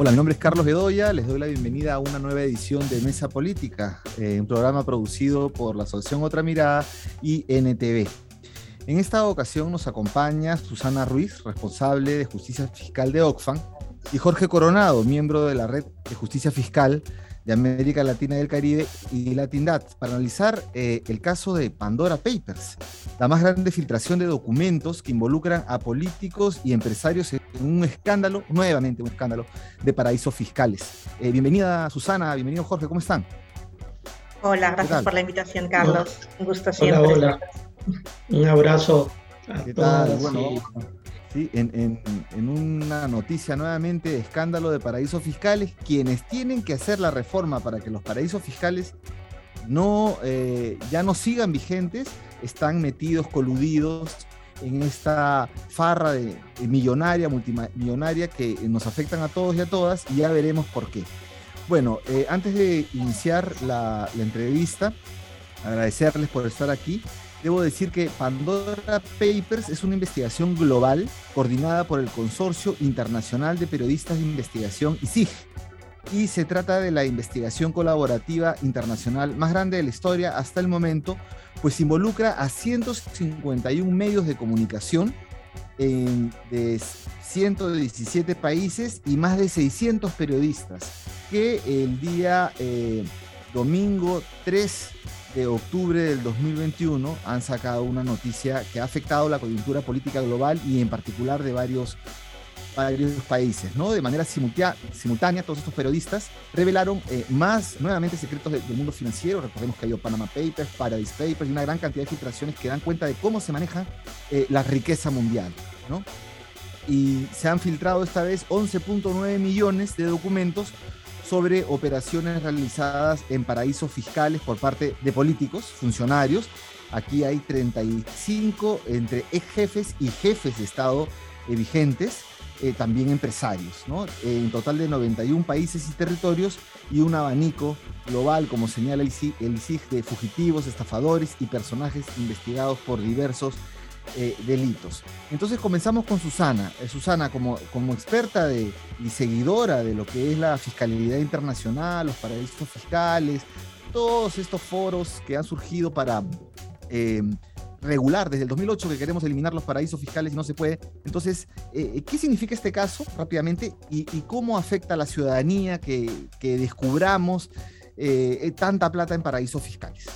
Hola, mi nombre es Carlos Bedoya, les doy la bienvenida a una nueva edición de Mesa Política, eh, un programa producido por la Asociación Otra Mirada y NTV. En esta ocasión nos acompaña Susana Ruiz, responsable de Justicia Fiscal de Oxfam, y Jorge Coronado, miembro de la Red de Justicia Fiscal de América Latina y el Caribe y Latindad para analizar eh, el caso de Pandora Papers, la más grande filtración de documentos que involucran a políticos y empresarios en un escándalo, nuevamente un escándalo, de paraísos fiscales. Eh, bienvenida Susana, bienvenido Jorge, ¿cómo están? Hola, gracias por la invitación, Carlos. Un gusto siempre. Hola, hola. Un abrazo. A ¿Qué tal? Bueno, en, una noticia nuevamente de escándalo de paraísos fiscales, quienes tienen que hacer la reforma para que los paraísos fiscales no, eh, ya no sigan vigentes, están metidos, coludidos en esta farra de, millonaria, multimillonaria que nos afectan a todos y a todas y ya veremos por qué. Bueno, eh, antes de iniciar la entrevista, agradecerles por estar aquí Debo decir que Pandora Papers es una investigación global coordinada por el Consorcio Internacional de Periodistas de Investigación, ICIG, y se trata de la investigación colaborativa internacional más grande de la historia hasta el momento, pues involucra a 151 medios de comunicación en, de 117 países y más de 600 periodistas que el día eh, domingo 3 de octubre del 2021 han sacado una noticia que ha afectado la coyuntura política global y en particular de varios, varios países. ¿no? De manera simultánea, todos estos periodistas revelaron eh, más nuevamente secretos del mundo financiero. Recordemos que hay Panama Papers, Paradise Papers y una gran cantidad de filtraciones que dan cuenta de cómo se maneja eh, la riqueza mundial. ¿no? Y se han filtrado esta vez 11.9 millones de documentos sobre operaciones realizadas en paraísos fiscales por parte de políticos, funcionarios. Aquí hay 35 entre ex jefes y jefes de Estado eh, vigentes, eh, también empresarios, ¿no? en total de 91 países y territorios y un abanico global, como señala el CIG, de fugitivos, estafadores y personajes investigados por diversos eh, delitos. Entonces comenzamos con Susana. Eh, Susana, como, como experta y seguidora de lo que es la fiscalidad internacional, los paraísos fiscales, todos estos foros que han surgido para eh, regular desde el 2008 que queremos eliminar los paraísos fiscales y no se puede. Entonces, ¿qué significa este caso rápidamente y, cómo afecta a la ciudadanía que, que descubramos tanta plata en paraísos fiscales?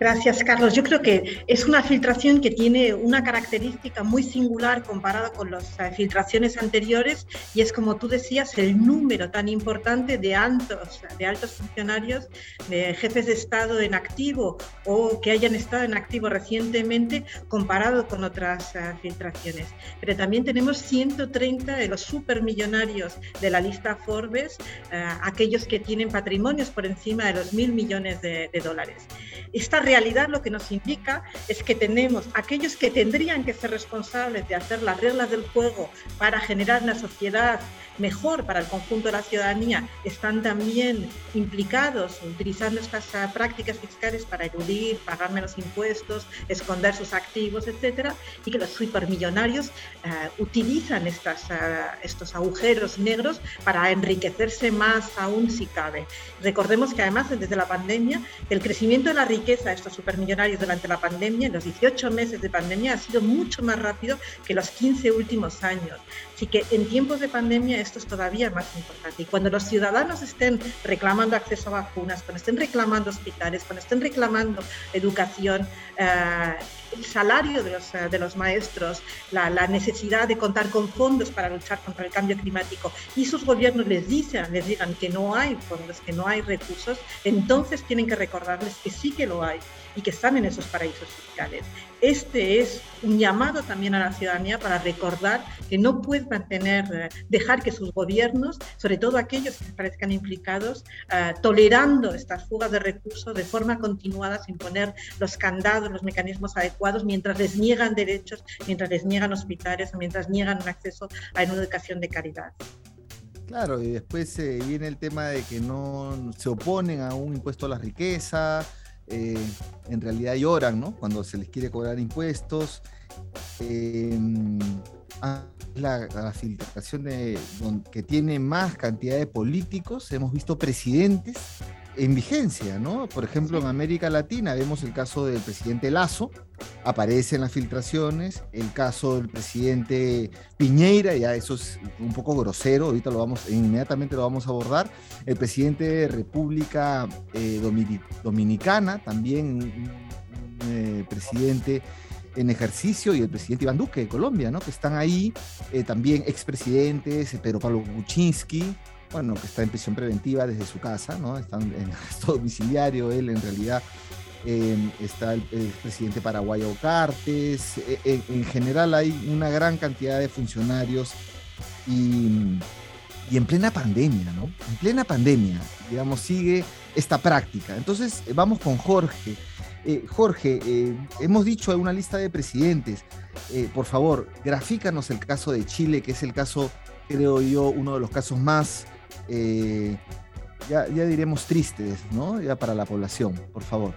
Gracias, Carlos. Yo creo que es una filtración que tiene una característica muy singular comparada con las eh, filtraciones anteriores y es, como tú decías, el número tan importante de altos, de altos funcionarios, de jefes de Estado en activo o que hayan estado en activo recientemente comparado con otras eh, filtraciones. Pero también tenemos 130 de los supermillonarios de la lista Forbes, eh, aquellos que tienen patrimonios por encima de los mil millones de, de dólares. Esta realidad lo que nos indica es que tenemos aquellos que tendrían que ser responsables de hacer las reglas del juego para generar una sociedad mejor para el conjunto de la ciudadanía, están también implicados utilizando estas ah, prácticas fiscales para eludir, pagar menos impuestos, esconder sus activos, etcétera, y que los supermillonarios ah, utilizan estas, ah, estos agujeros negros para enriquecerse más aún si cabe. Recordemos que además desde la pandemia el crecimiento de la riqueza estos supermillonarios durante la pandemia, en los 18 meses de pandemia, ha sido mucho más rápido que los 15 últimos años. Así que en tiempos de pandemia esto es todavía más importante. Y cuando los ciudadanos estén reclamando acceso a vacunas, cuando estén reclamando hospitales, cuando estén reclamando educación, eh, el salario de los, eh, de los maestros, la, la, necesidad de contar con fondos para luchar contra el cambio climático y sus gobiernos les dicen, les digan que no hay fondos, que no hay recursos, entonces tienen que recordarles que sí que lo hay y que están en esos paraísos fiscales. Este es un llamado también a la ciudadanía para recordar que no pueden tener, eh, dejar que sus gobiernos, sobre todo aquellos que parezcan implicados, uh, tolerando estas fugas de recursos de forma continuada sin poner los candados, los mecanismos adecuados, mientras les niegan derechos, mientras les niegan hospitales, mientras niegan un acceso a una educación de calidad. Claro, y después eh, viene el tema de que no se oponen a un impuesto a la riqueza, eh, en realidad lloran, ¿no? Cuando se les quiere cobrar impuestos. Em, la, la filtración de, que tiene más cantidad de políticos. Hemos visto presidentes en vigencia, ¿no? Por ejemplo, en América Latina vemos el caso del presidente Lazo, aparece en las filtraciones, el caso del presidente Piñeira, ya eso es un poco grosero, ahorita lo vamos, inmediatamente lo vamos a abordar, el presidente de República eh, Dominicana, también eh, presidente en ejercicio y el presidente Iván Duque de Colombia, ¿no? Que están ahí, eh, también expresidentes, Pedro Pablo Kuczynski, bueno, que está en prisión preventiva desde su casa, ¿no? Está en arresto domiciliario, él en realidad em, está el, presidente paraguayo Cartes, e, e, en, general hay una gran cantidad de funcionarios y, y, en plena pandemia, ¿no? En plena pandemia, digamos, sigue esta práctica. Entonces, vamos con Jorge. Eh, Jorge, eh, hemos dicho una lista de presidentes. Eh, por favor, grafícanos el caso de Chile, que es el caso, creo yo, uno de los casos más eh, ya, ya diremos tristes, ¿no? Ya para la población, por favor.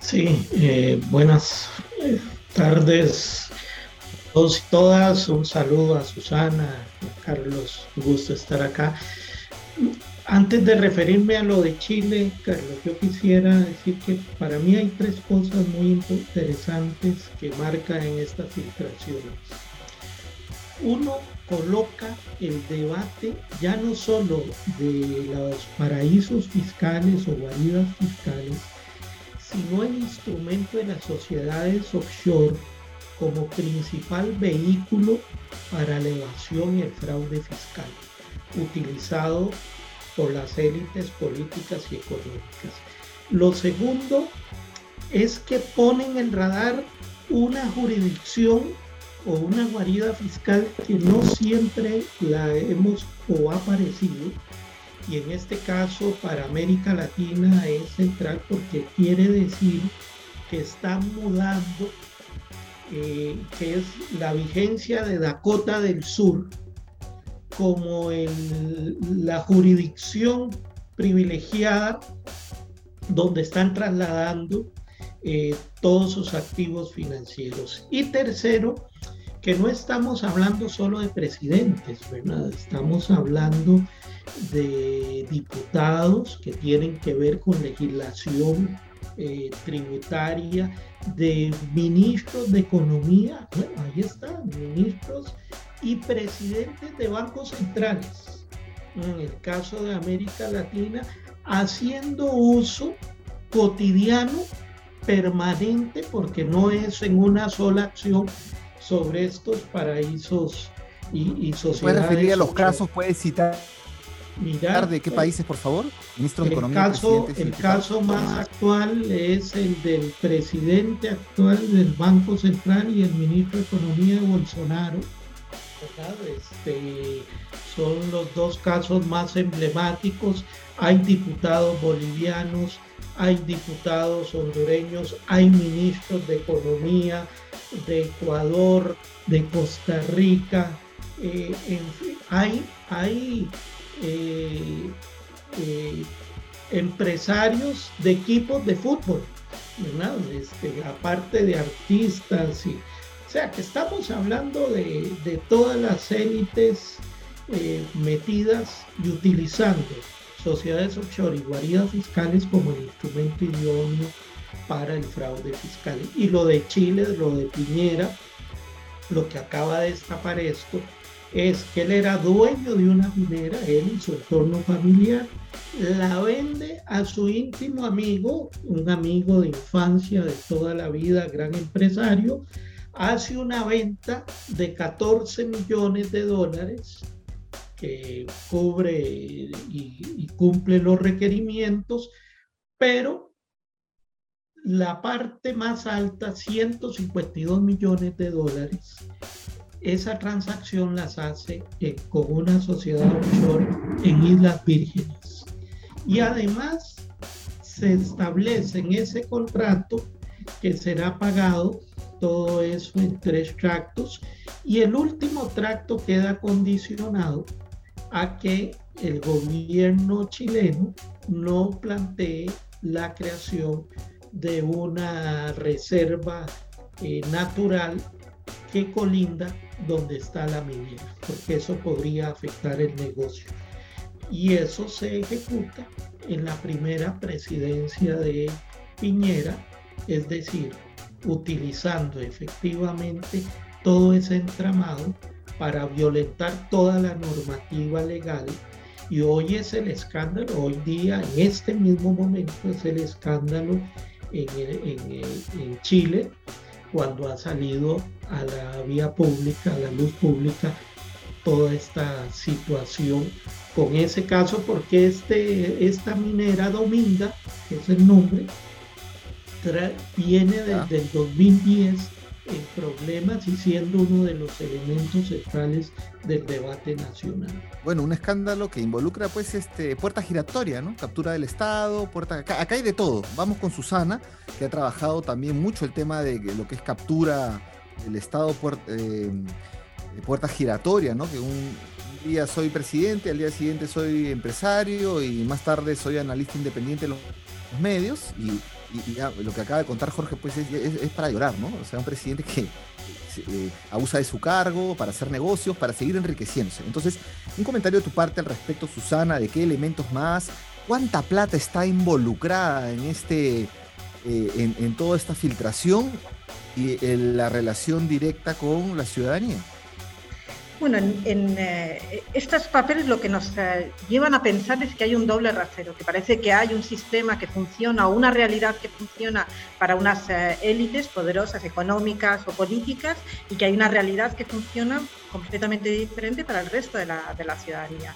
Sí, eh, buenas eh, tardes a todos y todas. Un saludo a Susana, Carlos, un gusto estar acá. Antes de referirme a lo de Chile, Carlos, yo quisiera decir que para mí hay tres cosas muy interesantes que marcan en estas filtraciones. Uno, coloca el debate ya no solo de los paraísos fiscales o guaridas fiscales, sino el instrumento de las sociedades offshore como principal vehículo para la evasión y el fraude fiscal, utilizado por las élites políticas y económicas. Lo segundo es que ponen en radar una jurisdicción o una guarida fiscal que no siempre la hemos o ha aparecido y en este caso para América Latina es central porque quiere decir que está mudando eh, que es la vigencia de Dakota del Sur como la jurisdicción privilegiada donde están trasladando eh, todos sus activos financieros. Y tercero, que no estamos hablando solo de presidentes, ¿verdad? Estamos hablando de diputados que tienen que ver con legislación eh, tributaria, de ministros de economía, bueno, ahí están, ministros y presidentes de bancos centrales, en el caso de América Latina, haciendo uso cotidiano, permanente, porque no es en una sola acción, sobre estos paraísos y, y sociedades. ¿Puede referir a los casos? ¿Puede citar Mirar, de qué países, por favor? Ministro de el Economía. Caso, el caso más actual es el del presidente actual del Banco Central y el ministro de Economía de Bolsonaro. Este, son los dos casos más emblemáticos. Hay diputados bolivianos, hay diputados hondureños, hay ministros de Economía, de Ecuador, de Costa Rica, eh, hay, hay eh, eh, empresarios de equipos de fútbol, este, aparte de artistas, y, o sea que estamos hablando de, de todas las élites metidas y utilizando sociedades offshore y guaridas fiscales como el instrumento idóneo para el fraude fiscal. Y lo de Chile, lo de Piñera, lo que acaba de destapar esto es que él era dueño de una minera, él y su entorno familiar, la vende a su íntimo amigo, un amigo de infancia de toda la vida, gran empresario, hace una venta de 14 millones de dólares que cubre y, y cumple los requerimientos, pero la parte más alta, 152 millones de dólares, esa transacción las hace eh, con una sociedad offshore en Islas Vírgenes. Y además se establece en ese contrato que será pagado todo eso en tres tractos y el último tracto queda condicionado a que el gobierno chileno no plantee la creación de una reserva eh, natural que colinda donde está la minera, porque eso podría afectar el negocio. Y eso se ejecuta en la primera presidencia de Piñera, es decir, utilizando efectivamente todo ese entramado para violentar toda la normativa legal. Y hoy es el escándalo, hoy día, en este mismo momento, es el escándalo en, en Chile, cuando ha salido a la vía pública, a la luz pública, toda esta situación con ese caso, porque este, esta minera Dominga, que es el nombre, viene desde el 2010 en problemas y siendo uno de los elementos centrales del debate nacional. Bueno, un escándalo que involucra pues este puerta giratoria, ¿no? Captura del Estado, puerta acá, hay de todo. Vamos con Susana, que ha trabajado también mucho el tema de lo que es captura del Estado eh, puerta giratoria, ¿no? Que un, día soy presidente, al día siguiente soy empresario y más tarde soy analista independiente de los medios y, lo que acaba de contar Jorge, pues es, para llorar, ¿no? O sea, un presidente que eh, abusa de su cargo para hacer negocios, para seguir enriqueciéndose. Entonces, un comentario de tu parte al respecto, Susana, de qué elementos más, cuánta plata está involucrada en este, eh, en, toda esta filtración y en la relación directa con la ciudadanía. Bueno, en, eh, estos papeles lo que nos eh, llevan a pensar es que hay un doble rasero, que parece que hay un sistema que funciona o una realidad que funciona para unas eh, élites poderosas, económicas o políticas, y que hay una realidad que funciona completamente diferente para el resto de la, de la ciudadanía.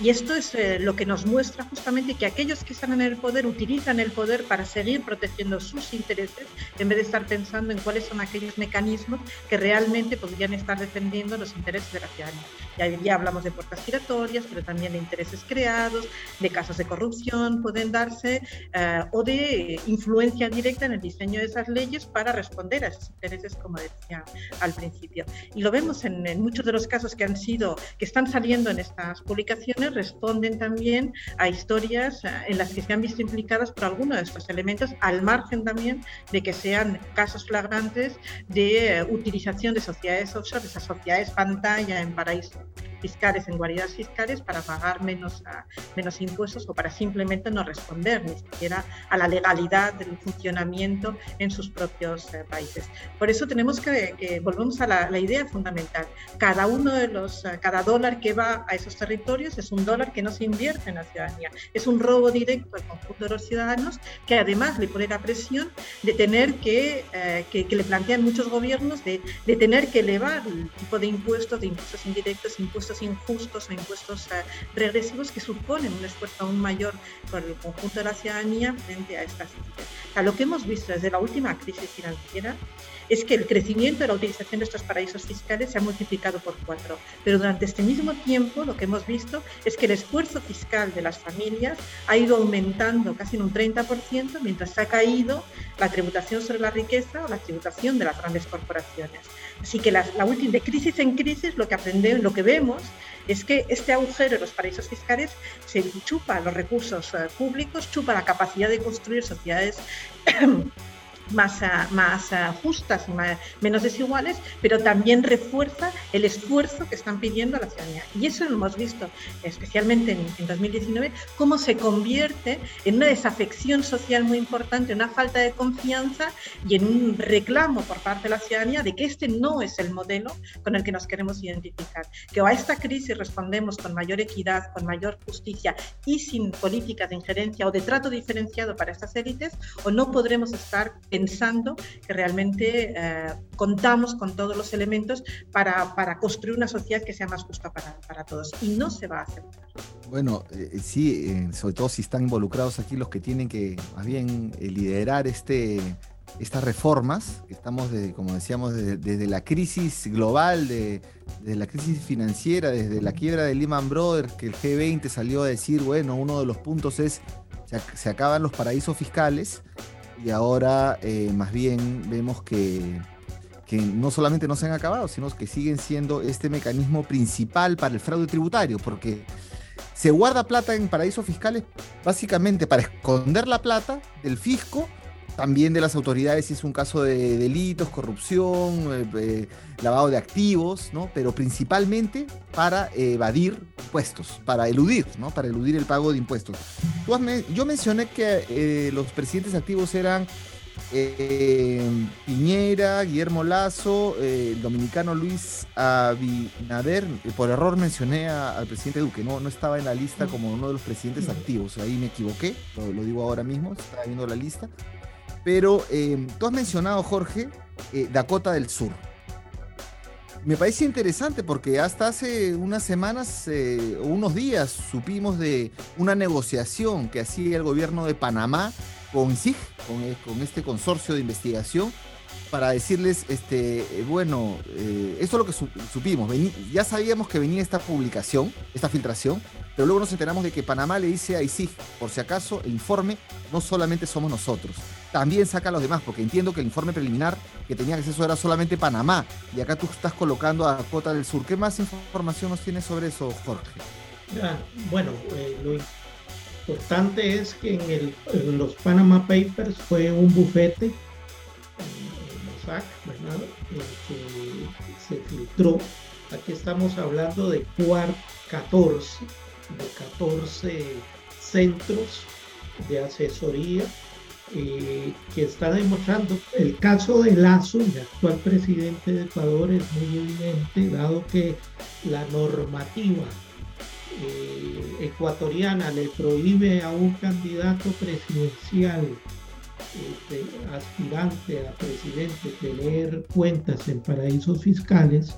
Y esto es eh, lo que nos muestra justamente que aquellos que están en el poder utilizan el poder para seguir protegiendo sus intereses en vez de estar pensando en cuáles son aquellos mecanismos que realmente podrían estar defendiendo los intereses de la ciudadanía. Ya, ya hablamos de puertas giratorias, pero también de intereses creados, de casos de corrupción pueden darse eh, o de influencia directa en el diseño de esas leyes para responder a esos intereses, como decía al principio. Y lo vemos en, en muchos de los casos que han sido, que están saliendo en estas publicaciones responden también a historias eh, en las que se han visto implicadas por alguno de estos elementos, al margen también de que sean casos flagrantes de eh, utilización de sociedades offshore, de esas sociedades pantalla en paraísos fiscales, en guaridas fiscales, para pagar menos, menos impuestos o para simplemente no responder ni siquiera a la legalidad del funcionamiento en sus propios eh, países. Por eso tenemos que, que volvemos a la, la, idea fundamental. Cada uno de los, eh, cada dólar que va a esos territorios es un dólar que no se invierte en la ciudadanía. Es un robo directo al conjunto de los ciudadanos que además le pone la presión de tener que, eh, que, que, le plantean muchos gobiernos, de, de tener que elevar el tipo de impuestos, de impuestos indirectos, impuestos injustos o impuestos eh, regresivos que suponen un esfuerzo aún mayor por el conjunto de la ciudadanía frente a estas situaciones. lo que hemos visto desde la última crisis financiera es que el crecimiento de la utilización de estos paraísos fiscales se ha multiplicado por cuatro. Pero durante este mismo tiempo lo que hemos visto es que el esfuerzo fiscal de las familias ha ido aumentando casi en un 30%, mientras ha caído la tributación sobre la riqueza o la tributación de las grandes corporaciones. Así que la, última, de crisis en crisis, lo que aprendemos, lo que vemos es que este agujero de los paraísos fiscales se chupa los recursos eh, públicos, chupa la capacidad de construir sociedades más, más justas y menos desiguales, pero también refuerza el esfuerzo que están pidiendo a la ciudadanía. Y eso lo hemos visto especialmente en, en, 2019, cómo se convierte en una desafección social muy importante, una falta de confianza y en un reclamo por parte de la ciudadanía de que este no es el modelo con el que nos queremos identificar. Que a esta crisis respondemos con mayor equidad, con mayor justicia y sin políticas de injerencia o de trato diferenciado para estas élites, o no podremos estar pensando que realmente eh, contamos con todos los elementos para, para, construir una sociedad que sea más justa para, para todos. Y no se va a aceptar. Bueno, eh, eh, sí, sobre todo si están involucrados aquí los que tienen que más bien liderar este, estas reformas, estamos, como decíamos, desde, la crisis global, de, desde la crisis financiera, desde la quiebra de Lehman Brothers, que el G20 salió a decir, bueno, uno de los puntos es, se, se acaban los paraísos fiscales, y ahora eh, más bien vemos que, que no solamente no se han acabado, sino que siguen siendo este mecanismo principal para el fraude tributario, porque se guarda plata en paraísos fiscales básicamente para esconder la plata del fisco también de las autoridades si es un caso de delitos, corrupción, eh, eh, lavado de activos, ¿no? Pero principalmente para evadir impuestos, para eludir, ¿no? Para eludir el pago de impuestos. yo mencioné que eh, los presidentes activos eran Piñera, Guillermo Lazo, el dominicano Luis Abinader. Por error mencioné al presidente Duque, no, no estaba en la lista como uno de los presidentes activos. Ahí me equivoqué, lo, lo digo ahora mismo, estaba viendo la lista. Pero em, tú has mencionado, Jorge, eh, Dakota del Sur. Me parece interesante porque hasta hace unas semanas eh, o unos días supimos de una negociación que hacía el gobierno de Panamá con SIG, con, eh, este consorcio de investigación, para decirles, este, bueno, esto es lo que supimos. ya sabíamos que venía esta publicación, esta filtración, pero luego nos enteramos de que Panamá le dice a ISIG, por si acaso, el informe no solamente somos nosotros, también saca a los demás, porque entiendo que el informe preliminar que tenía acceso era solamente Panamá, y acá tú estás colocando a Cota del Sur. ¿Qué más información nos tienes sobre eso, Jorge? bueno, eh, lo importante es que en, los Panama Papers fue un bufete, en Mossack, ¿verdad? que se filtró. Aquí estamos hablando de Cuart 14 de 14 centros de asesoría eh, que está demostrando el caso de Lazo, el actual presidente de Ecuador, es muy evidente, dado que la normativa eh, ecuatoriana le prohíbe a un candidato presidencial este, aspirante a presidente tener cuentas en paraísos fiscales,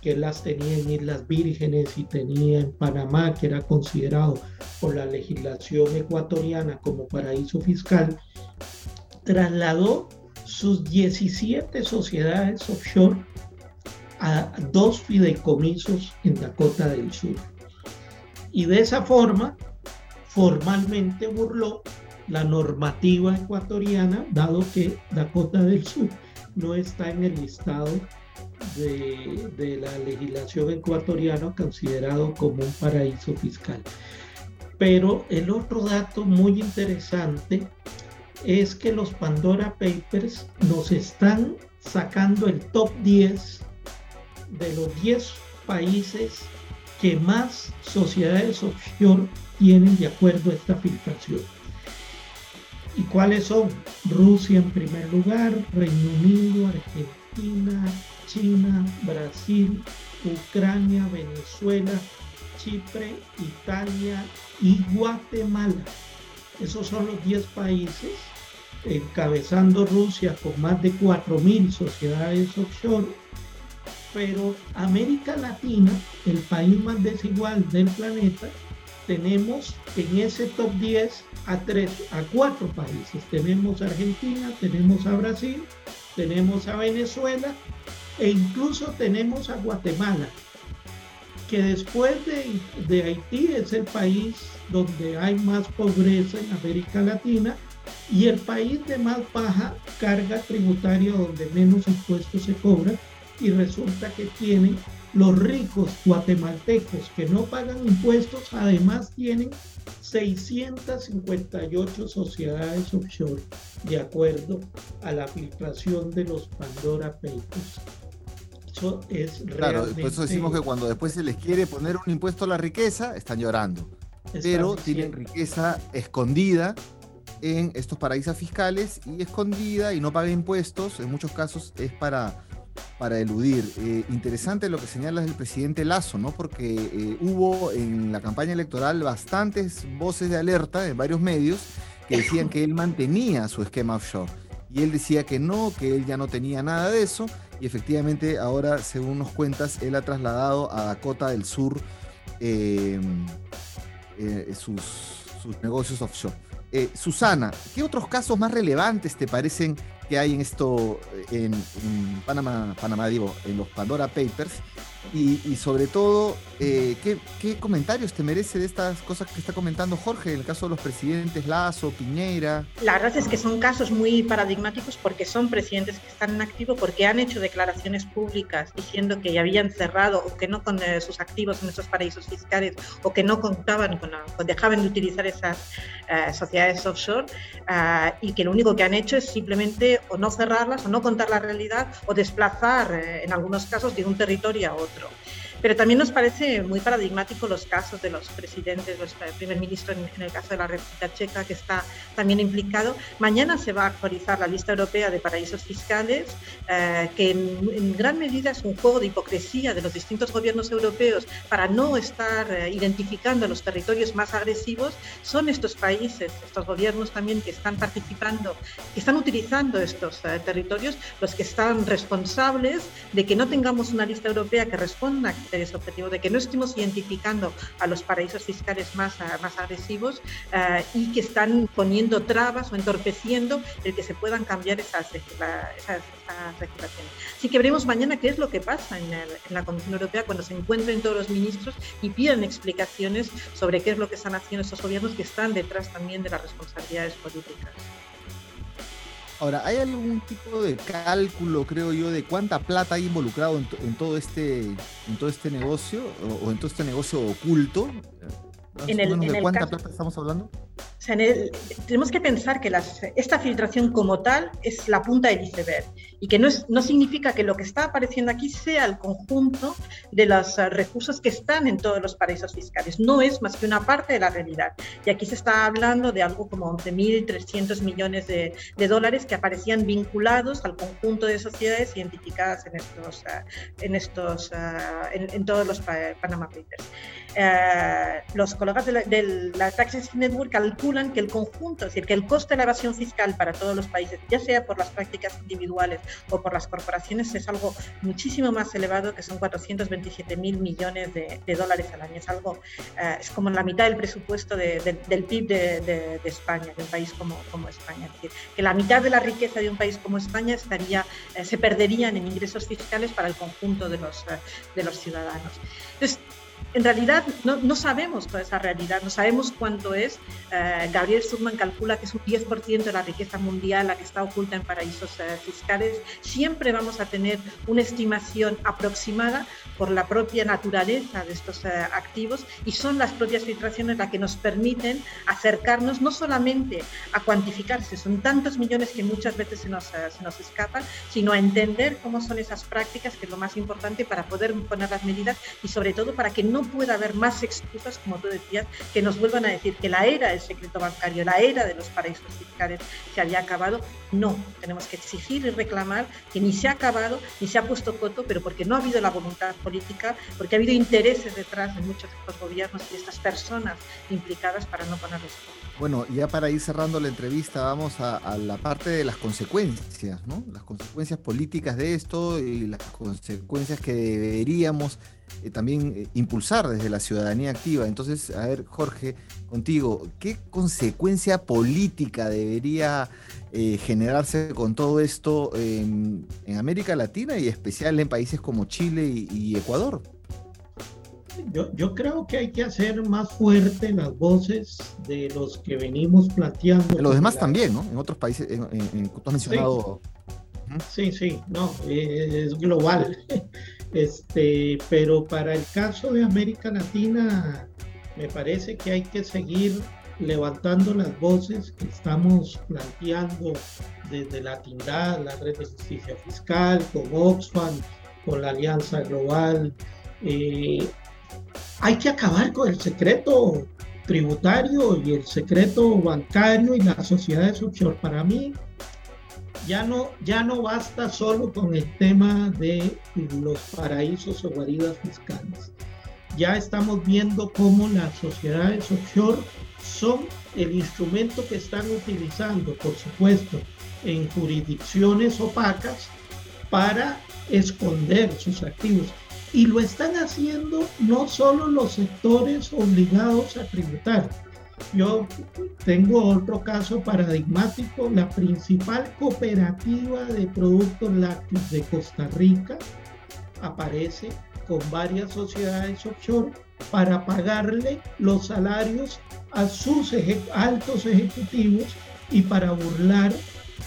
que las tenía en Islas Vírgenes y tenía en Panamá, que era considerado por la legislación ecuatoriana como paraíso fiscal, trasladó sus 17 sociedades offshore a dos fideicomisos en Dakota del Sur. Y de esa forma, formalmente burló la normativa ecuatoriana, dado que Dakota del Sur no está en el listado de, la legislación ecuatoriana considerado como un paraíso fiscal. Pero el otro dato muy interesante es que los Pandora Papers nos están sacando el top 10 de los 10 países que más sociedades offshore tienen de acuerdo a esta filtración. ¿Y cuáles son? Rusia en primer lugar, Reino Unido, Argentina, China, Brasil, Ucrania, Venezuela, Chipre, Italia y Guatemala. Esos son los 10 países, encabezando Rusia con más de 4.000 sociedades offshore. Pero América Latina, el país más desigual del planeta, tenemos en ese top 10 a, tres, a cuatro países. Tenemos Argentina, tenemos a Brasil, tenemos a Venezuela e incluso tenemos a Guatemala, que después de, Haití es el país donde hay más pobreza en América Latina y el país de más baja carga tributaria donde menos impuestos se cobran y resulta que tienen los ricos guatemaltecos que no pagan impuestos, además tienen 658 sociedades offshore, de acuerdo a la filtración de los Pandora Papers. Eso es Claro, por eso decimos que cuando después se les quiere poner un impuesto a la riqueza, están llorando. pero tienen riqueza escondida en estos paraísos fiscales y escondida y no paga impuestos, en muchos casos es para para eludir. Eh, interesante lo que señalas del presidente Lazo, ¿no? Porque eh, hubo en la campaña electoral bastantes voces de alerta en varios medios que decían que él mantenía su esquema offshore. Y él decía que no, que él ya no tenía nada de eso. Y efectivamente ahora, según nos cuentas, él ha trasladado a Dakota del Sur eh, sus, sus negocios offshore. Susana, ¿qué otros casos más relevantes te parecen que hay en esto, en, Panamá, Panamá, digo, en los Pandora Papers, y, sobre todo, eh, ¿qué, comentarios te merece de estas cosas que está comentando Jorge, en el caso de los presidentes Lazo, Piñera? La verdad es que son casos muy paradigmáticos porque son presidentes que están en activo, porque han hecho declaraciones públicas diciendo que ya habían cerrado o que no con eh, sus activos en esos paraísos fiscales o que no contaban con, dejaban de utilizar esas eh, sociedades offshore y que lo único que han hecho es simplemente o no cerrarlas o no contar la realidad o desplazar en algunos casos de un territorio a otro. Castro. Pero también nos parece muy paradigmático los casos de los presidentes, los eh, primer ministro en, el caso de la República Checa, que está también implicado. Mañana se va a actualizar la lista europea de paraísos fiscales, eh, que en, gran medida es un juego de hipocresía de los distintos gobiernos europeos para no estar eh, identificando los territorios más agresivos. Son estos países, estos gobiernos también que están participando, que están utilizando estos territorios, los que están responsables de que no tengamos una lista europea que responda ese objetivo, de que no estemos identificando a los paraísos fiscales más, ah, más agresivos eh, y que están poniendo trabas o entorpeciendo el que se puedan cambiar esas, esas, regulaciones. Así que veremos mañana qué es lo que pasa en, en, la Comisión Europea cuando se encuentren todos los ministros y pidan explicaciones sobre qué es lo que están haciendo estos gobiernos que están detrás también de las responsabilidades políticas. Ahora, ¿hay algún tipo de cálculo, creo yo, de cuánta plata hay involucrado en, todo este en todo este negocio o, en todo este negocio oculto? En el, ¿De cuánta plata estamos hablando? Tenemos que pensar que esta filtración como tal es la punta del iceberg y que no, es, no significa que lo que está apareciendo aquí sea el conjunto de los eh, recursos que están en todos los paraísos fiscales. No es más que una parte de la realidad. Y aquí se está hablando de algo como 11.300 millones de, de, dólares que aparecían vinculados al conjunto de sociedades identificadas en estos, eh, en, estos, eh, en, todos los Panama Papers. los colegas de la, de la Taxes Network calculan que el conjunto, es decir, que el coste de la evasión fiscal para todos los países, ya sea por las prácticas individuales o por las corporaciones, es algo muchísimo más elevado, que son 427 mil millones de, dólares al año. Es algo, eh, es como la mitad del presupuesto del PIB de, España, de un país como, como España. Es decir, que la mitad de la riqueza de un país como España estaría, eh, se perderían en ingresos fiscales para el conjunto de los, eh, de los ciudadanos. Entonces, en realidad no, no, sabemos toda esa realidad, no sabemos cuánto es. Eh, Gabriel Sudman calcula que es un 10% de la riqueza mundial la que está oculta en paraísos eh, fiscales. Siempre vamos a tener una estimación aproximada por la propia naturaleza de estos eh, activos y son las propias filtraciones las que nos permiten acercarnos no solamente a cuantificarse, son tantos millones que muchas veces se nos, se nos escapan, sino a entender cómo son esas prácticas, que es lo más importante para poder poner las medidas y sobre todo para que no pueda haber más excusas, como tú decías, que nos vuelvan a decir que la era del secreto bancario, la era de los paraísos fiscales se había acabado. No, tenemos que exigir y reclamar que ni se ha acabado, ni se ha puesto coto, pero porque no ha habido la voluntad política, porque ha habido intereses detrás de muchos de estos gobiernos y de estas personas implicadas para no ponerles coto. Bueno, ya para ir cerrando la entrevista, vamos a, la parte de las consecuencias, ¿no? Las consecuencias políticas de esto y las consecuencias que deberíamos eh, también eh, impulsar desde la ciudadanía activa. Entonces, a ver, Jorge, contigo, ¿qué consecuencia política debería eh, generarse con todo esto en América Latina y especial en países como Chile y Ecuador? Yo, creo que hay que hacer más fuerte las voces de los que venimos planteando. los demás también, ¿no? En otros países, en, tú has mencionado. Sí, sí, no, es global. Este, pero para el caso de América Latina, me parece que hay que seguir levantando las voces que estamos planteando desde la TINDAD, la Red de Justicia Fiscal, con Oxfam, con la Alianza Global. Eh, hay que acabar con el secreto tributario y el secreto bancario y las sociedades offshore. Para mí, ya no, ya no basta solo con el tema de los paraísos o guaridas fiscales. Ya estamos viendo cómo las sociedades offshore son el instrumento que están utilizando, por supuesto, en jurisdicciones opacas para esconder sus activos. Y lo están haciendo no solo los sectores obligados a tributar. Yo tengo otro caso paradigmático, la principal cooperativa de productos lácteos de Costa Rica aparece con varias sociedades offshore para pagarle los salarios a sus altos ejecutivos y para burlar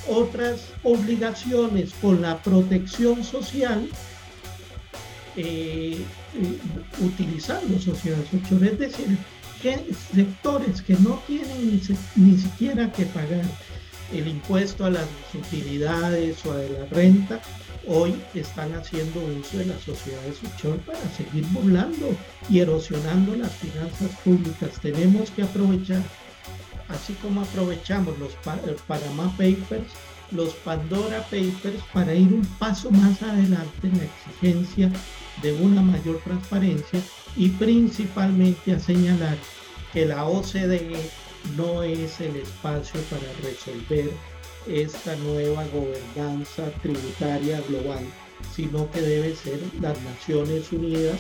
otras obligaciones con la protección social eh, eh, utilizando sociedades offshore. Es decir, sectores que no tienen ni, siquiera que pagar el impuesto a las utilidades o a la renta, hoy están haciendo uso de las sociedades offshore para seguir burlando y erosionando las finanzas públicas. Tenemos que aprovechar, así como aprovechamos los Panama Papers, los Pandora Papers, para ir un paso más adelante en la exigencia de una mayor transparencia y principalmente a señalar que la OCDE no es el espacio para resolver esta nueva gobernanza tributaria global, sino que debe ser las Naciones Unidas,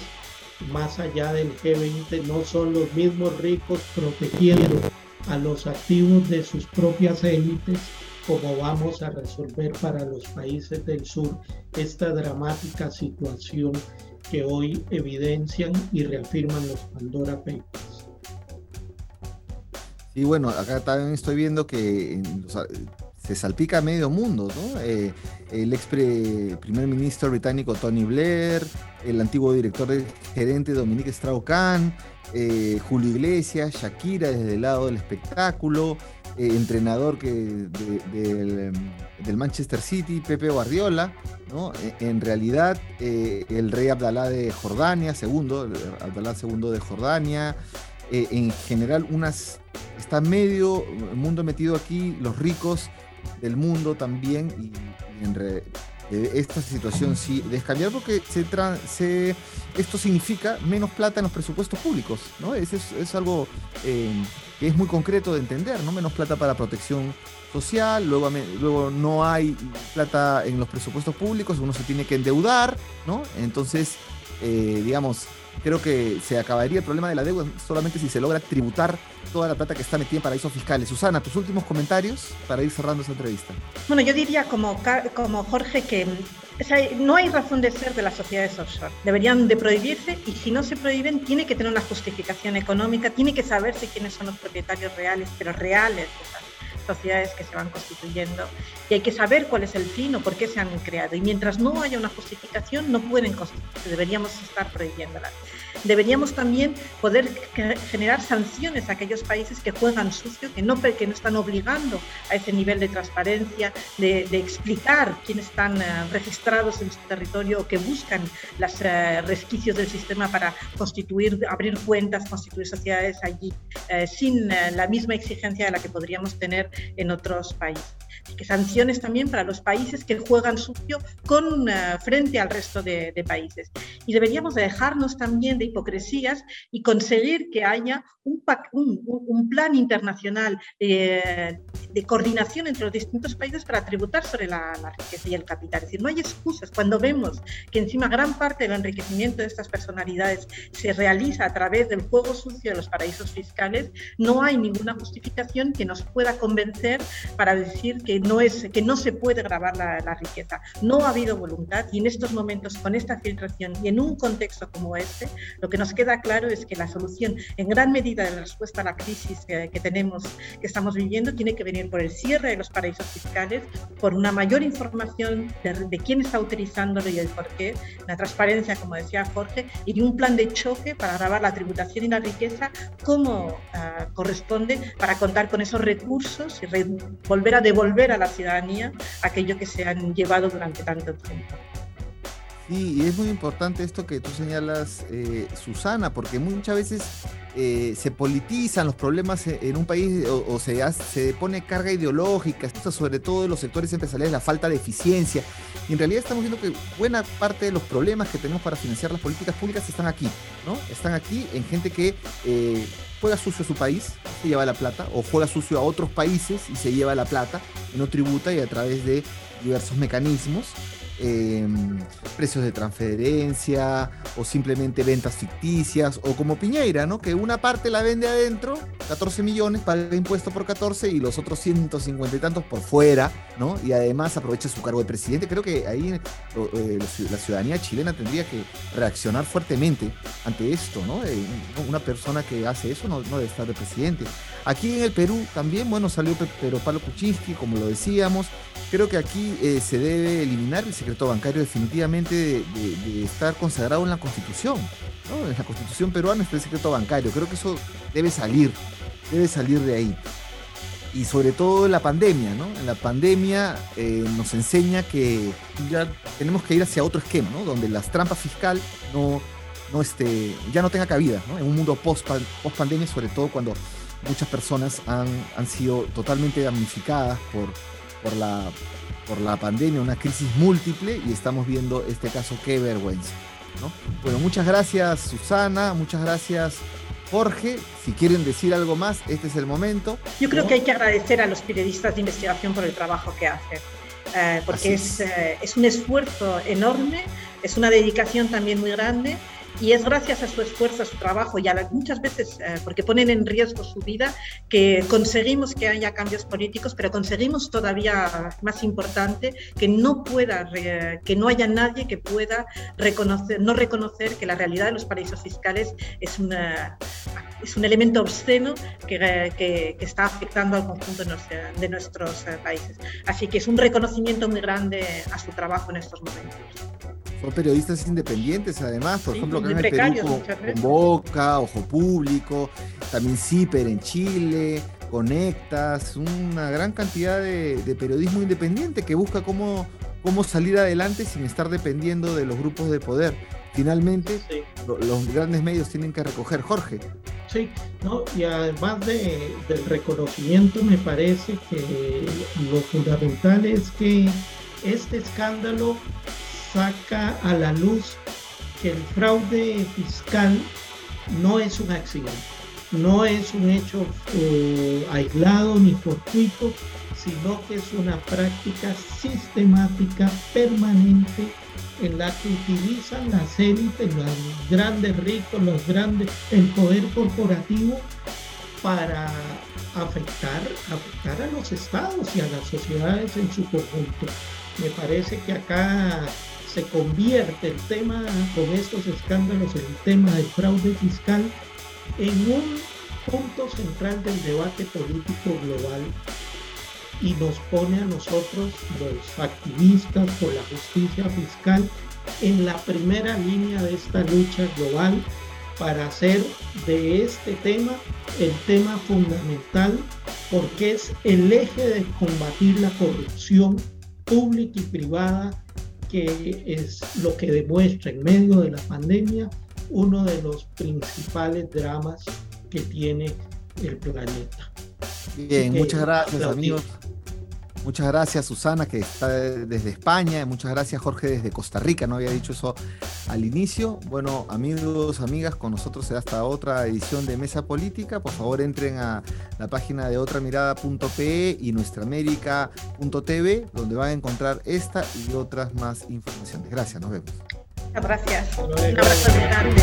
más allá del G20, no son los mismos ricos protegiendo a los activos de sus propias élites, como vamos a resolver para los países del sur esta dramática situación que hoy evidencian y reafirman los Pandora Papers. Y bueno, acá también estoy viendo que se salpica medio mundo, ¿no? Eh, el ex primer ministro británico Tony Blair, el antiguo director gerente Dominique Strauss-Kahn, eh, Julio Iglesias, Shakira desde el lado del espectáculo, eh, entrenador que, del, Manchester City, Pepe Guardiola, ¿no? E, en realidad el rey Abdalá de Jordania, segundo, Abdalá II de Jordania, en general unas está medio mundo metido aquí, los ricos del mundo también y, en esta situación sí descambiar porque se, se, esto significa menos plata en los presupuestos públicos, ¿no? Es, es, algo eh, que es muy concreto de entender, ¿no? Menos plata para protección social, luego, luego no hay plata en los presupuestos públicos, uno se tiene que endeudar, ¿no? Entonces, eh, digamos, creo que se acabaría el problema de la deuda solamente si se logra tributar toda la plata que está metida en paraísos fiscales. Susana, tus últimos comentarios para ir cerrando esta entrevista. Bueno, yo diría como, como Jorge que no hay razón de ser de las sociedades offshore. Deberían de prohibirse y si no se prohíben tiene que tener una justificación económica, tiene que saberse quiénes son los propietarios reales, pero reales sociedades que se van constituyendo y hay que saber cuál es el fin o por qué se han creado. Y mientras no haya una justificación, no pueden constituirse, deberíamos estar prohibiéndolas. Deberíamos también poder generar sanciones a aquellos países que juegan sucio, que no, que no están obligando a ese nivel de transparencia, de, explicar quiénes están eh, registrados en su territorio o que buscan los eh, resquicios del sistema para constituir, abrir cuentas, constituir sociedades allí, eh, sin la misma exigencia de la que podríamos tener en otros países que sanciones también para los países que juegan sucio con frente al resto de, de, países. Y deberíamos dejarnos también de y conseguir que haya un, un, plan internacional eh, de coordinación entre los distintos países para tributar sobre la, riqueza y el capital. Es decir, no hay excusas. Cuando vemos que encima gran parte del enriquecimiento de estas personalidades se realiza a través del juego sucio de los paraísos fiscales, no hay ninguna justificación que nos pueda convencer para decir que no, es, que no se puede grabar la, la riqueza. No ha habido voluntad y en estos momentos, con esta filtración y en un contexto como este, lo que nos queda claro es que la solución, en gran medida de la respuesta a la crisis que, tenemos, que estamos viviendo, tiene que venir por el cierre de los paraísos fiscales, por una mayor información de, quién está utilizándolo y el por qué, la transparencia, como decía Jorge, y un plan de choque para grabar la tributación y la riqueza como ah, corresponde para contar con esos recursos y volver a devolver a la ciudadanía aquello que se han llevado durante tanto tiempo. Sí, y es muy importante esto que tú señalas, eh, Susana, porque muchas veces eh, se politizan los problemas e, en un país o, se, se pone carga ideológica, sobre todo en los sectores empresariales, la falta de eficiencia. Y en realidad estamos viendo que buena parte de los problemas que tenemos para financiar las políticas públicas están aquí, ¿no? Están aquí en gente que eh, juega sucio a su país, se lleva la plata, o juega sucio a otros países y se lleva la plata, no tributa y a través de diversos mecanismos em, precios de transferencia o simplemente ventas ficticias o como Piñeira, ¿no? Que una parte la vende adentro, 14 millones, paga impuesto por 14 y los otros 150 y tantos por fuera, ¿no? Y además aprovecha su cargo de presidente. Creo que ahí eh, la ciudadanía chilena tendría que reaccionar fuertemente ante esto, ¿no? Eh, una persona que hace eso no, no debe estar de presidente. Aquí en el Perú también, bueno, salió Pedro Pablo Kuczynski, como lo decíamos. Creo que aquí eh, se debe eliminar el secreto bancario definitivamente de, estar consagrado en la Constitución. En la Constitución peruana está el secreto bancario. Creo que eso debe salir, debe salir de ahí. Y sobre todo la pandemia, ¿no? En la pandemia eh, nos enseña que ya tenemos que ir hacia otro esquema, ¿no? Donde las trampas fiscal no, no este, ya no tenga cabida, ¿no? En un mundo post, post pandemia, sobre todo cuando muchas personas han, han sido totalmente damnificadas por, por, la, por la pandemia, una crisis múltiple, y estamos viendo este caso, qué vergüenza. ¿no? Bueno, muchas gracias Susana, muchas gracias Jorge. Si quieren decir algo más, este es el momento. Yo creo que hay que agradecer a los periodistas de investigación por el trabajo que hacen. Eh, porque es, eh, es un esfuerzo enorme, es una dedicación también muy grande y es gracias a su esfuerzo, a su trabajo y a muchas veces, eh, porque ponen en riesgo su vida, que conseguimos que haya cambios políticos, pero conseguimos todavía más importante que no pueda, que no haya nadie que pueda reconocer, no reconocer que la realidad de los paraísos fiscales es, una, es un elemento obsceno que, que, está afectando al conjunto de nuestros eh, países. Así que es un reconocimiento muy grande a su trabajo en estos momentos. Son periodistas independientes, además, por ejemplo, acá en el Perú con, Boca, Ojo Público, también CIPER en Chile, Conectas, una gran cantidad de, periodismo independiente que busca cómo, cómo salir adelante sin estar dependiendo de los grupos de poder. Finalmente, los grandes medios tienen que recoger. Jorge. Sí, ¿no? y además de, del reconocimiento, me parece que lo fundamental es que este escándalo saca a la luz que el fraude fiscal no es un accidente, no es un hecho eh, aislado ni fortuito, sino que es una práctica sistemática, permanente, en la que utilizan las élites, los grandes ricos, los grandes, el poder corporativo para afectar, afectar a los estados y a las sociedades en su conjunto. Me parece que acá se convierte el tema con estos escándalos, el tema del fraude fiscal, en un punto central del debate político global y nos pone a nosotros, los activistas por la justicia fiscal, en la primera línea de esta lucha global para hacer de este tema el tema fundamental porque es el eje de combatir la corrupción pública y privada que es lo que demuestra en medio de la pandemia uno de los principales dramas que tiene el planeta. Bien, muchas gracias amigos. Muchas gracias Susana que está desde España, muchas gracias Jorge desde Costa Rica, no había dicho eso al inicio. Bueno, amigos, amigas, con nosotros será hasta otra edición de Mesa Política. Por favor entren a la página de otramirada.pe y nuestraamérica.tv, donde van a encontrar esta y otras más informaciones. Gracias, nos vemos. Gracias. Un abrazo grande.